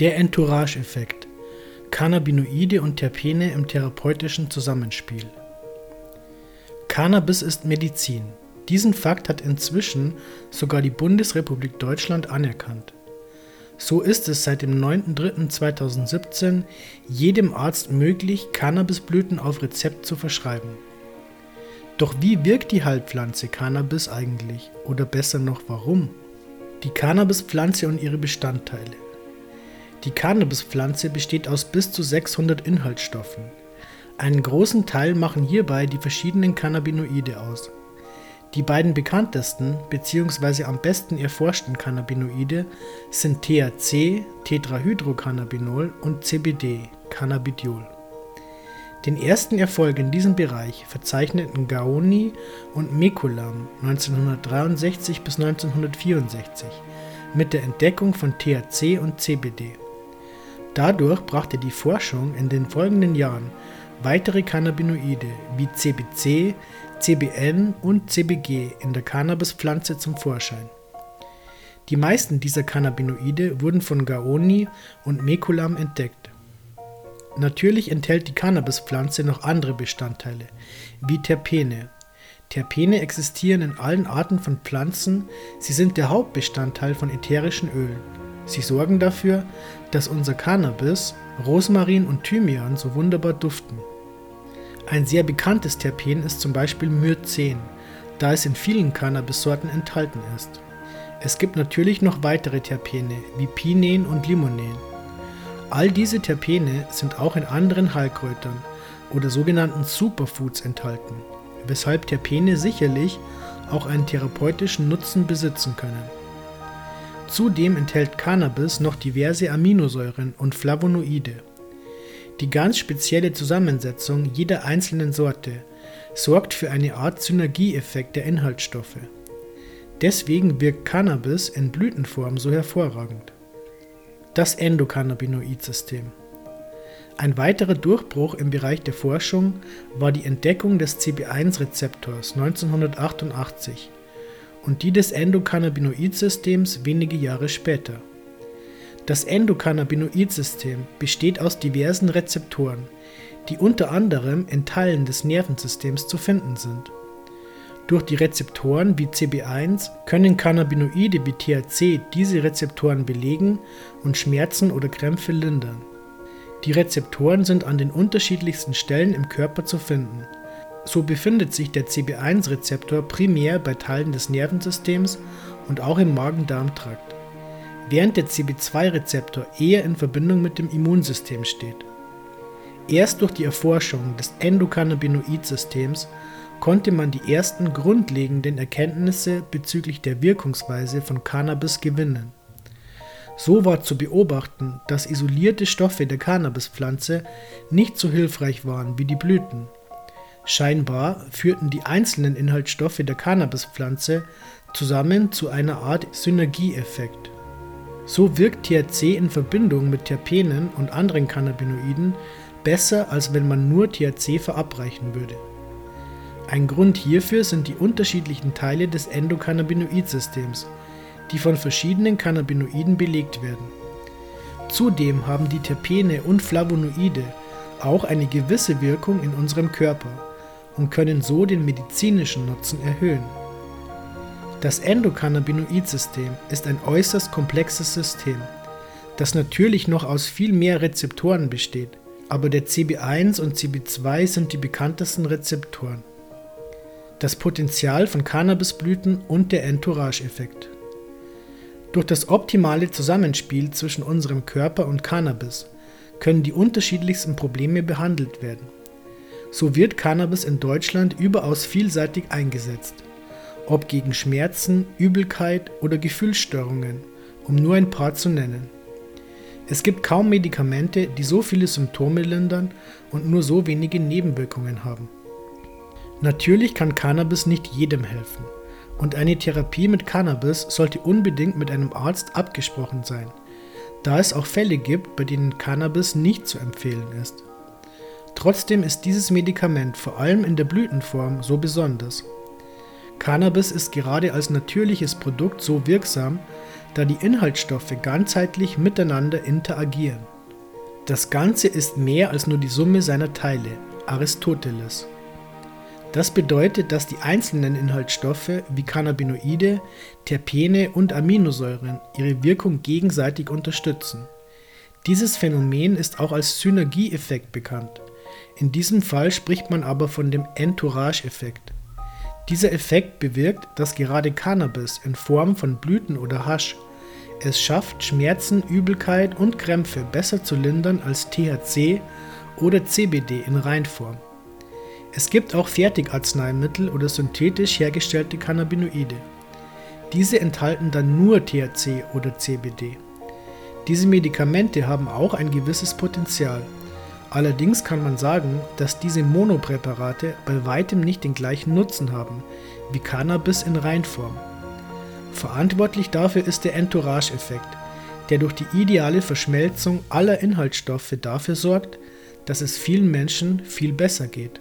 Der Entourage-Effekt. Cannabinoide und Terpene im therapeutischen Zusammenspiel. Cannabis ist Medizin. Diesen Fakt hat inzwischen sogar die Bundesrepublik Deutschland anerkannt. So ist es seit dem 9.3.2017 jedem Arzt möglich, Cannabisblüten auf Rezept zu verschreiben. Doch wie wirkt die Heilpflanze Cannabis eigentlich? Oder besser noch, warum? Die Cannabispflanze und ihre Bestandteile. Die Cannabispflanze besteht aus bis zu 600 Inhaltsstoffen. Einen großen Teil machen hierbei die verschiedenen Cannabinoide aus. Die beiden bekanntesten bzw. am besten erforschten Cannabinoide sind THC (Tetrahydrocannabinol) und CBD (Cannabidiol). Den ersten Erfolg in diesem Bereich verzeichneten Gaoni und Mekulam 1963 bis 1964 mit der Entdeckung von THC und CBD. Dadurch brachte die Forschung in den folgenden Jahren weitere Cannabinoide wie CBC, CBN und CBG in der Cannabispflanze zum Vorschein. Die meisten dieser Cannabinoide wurden von Gaoni und Mekulam entdeckt. Natürlich enthält die Cannabispflanze noch andere Bestandteile, wie Terpene. Terpene existieren in allen Arten von Pflanzen, sie sind der Hauptbestandteil von ätherischen Ölen. Sie sorgen dafür, dass unser Cannabis, Rosmarin und Thymian so wunderbar duften. Ein sehr bekanntes Terpen ist zum Beispiel Myrcen, da es in vielen Cannabissorten enthalten ist. Es gibt natürlich noch weitere Terpene wie Pinen und Limonen. All diese Terpene sind auch in anderen Heilkräutern oder sogenannten Superfoods enthalten, weshalb Terpene sicherlich auch einen therapeutischen Nutzen besitzen können. Zudem enthält Cannabis noch diverse Aminosäuren und Flavonoide. Die ganz spezielle Zusammensetzung jeder einzelnen Sorte sorgt für eine Art Synergieeffekt der Inhaltsstoffe. Deswegen wirkt Cannabis in Blütenform so hervorragend. Das Endokannabinoid-System. Ein weiterer Durchbruch im Bereich der Forschung war die Entdeckung des CB1-Rezeptors 1988 und die des Endokannabinoid-Systems wenige Jahre später. Das Endokannabinoid-System besteht aus diversen Rezeptoren, die unter anderem in Teilen des Nervensystems zu finden sind. Durch die Rezeptoren wie CB1 können Cannabinoide wie THC diese Rezeptoren belegen und Schmerzen oder Krämpfe lindern. Die Rezeptoren sind an den unterschiedlichsten Stellen im Körper zu finden. So befindet sich der CB1-Rezeptor primär bei Teilen des Nervensystems und auch im Magen-Darm-Trakt während der CB2-Rezeptor eher in Verbindung mit dem Immunsystem steht. Erst durch die Erforschung des Endokannabinoid-Systems konnte man die ersten grundlegenden Erkenntnisse bezüglich der Wirkungsweise von Cannabis gewinnen. So war zu beobachten, dass isolierte Stoffe der Cannabispflanze nicht so hilfreich waren wie die Blüten. Scheinbar führten die einzelnen Inhaltsstoffe der Cannabispflanze zusammen zu einer Art Synergieeffekt. So wirkt THC in Verbindung mit Terpenen und anderen Cannabinoiden besser, als wenn man nur THC verabreichen würde. Ein Grund hierfür sind die unterschiedlichen Teile des Endokannabinoid-Systems, die von verschiedenen Cannabinoiden belegt werden. Zudem haben die Terpene und Flavonoide auch eine gewisse Wirkung in unserem Körper und können so den medizinischen Nutzen erhöhen. Das Endokannabinoid-System ist ein äußerst komplexes System, das natürlich noch aus viel mehr Rezeptoren besteht, aber der CB1 und CB2 sind die bekanntesten Rezeptoren. Das Potenzial von Cannabisblüten und der Entourage-Effekt. Durch das optimale Zusammenspiel zwischen unserem Körper und Cannabis können die unterschiedlichsten Probleme behandelt werden. So wird Cannabis in Deutschland überaus vielseitig eingesetzt ob gegen Schmerzen, Übelkeit oder Gefühlsstörungen, um nur ein paar zu nennen. Es gibt kaum Medikamente, die so viele Symptome lindern und nur so wenige Nebenwirkungen haben. Natürlich kann Cannabis nicht jedem helfen und eine Therapie mit Cannabis sollte unbedingt mit einem Arzt abgesprochen sein, da es auch Fälle gibt, bei denen Cannabis nicht zu empfehlen ist. Trotzdem ist dieses Medikament vor allem in der Blütenform so besonders Cannabis ist gerade als natürliches Produkt so wirksam, da die Inhaltsstoffe ganzheitlich miteinander interagieren. Das Ganze ist mehr als nur die Summe seiner Teile, Aristoteles. Das bedeutet, dass die einzelnen Inhaltsstoffe wie Cannabinoide, Terpene und Aminosäuren ihre Wirkung gegenseitig unterstützen. Dieses Phänomen ist auch als Synergieeffekt bekannt. In diesem Fall spricht man aber von dem Entourage-Effekt. Dieser Effekt bewirkt, dass gerade Cannabis in Form von Blüten oder Hasch es schafft, Schmerzen, Übelkeit und Krämpfe besser zu lindern als THC oder CBD in Reinform. Es gibt auch Fertigarzneimittel oder synthetisch hergestellte Cannabinoide. Diese enthalten dann nur THC oder CBD. Diese Medikamente haben auch ein gewisses Potenzial. Allerdings kann man sagen, dass diese Monopräparate bei weitem nicht den gleichen Nutzen haben wie Cannabis in Reinform. Verantwortlich dafür ist der Entourage-Effekt, der durch die ideale Verschmelzung aller Inhaltsstoffe dafür sorgt, dass es vielen Menschen viel besser geht.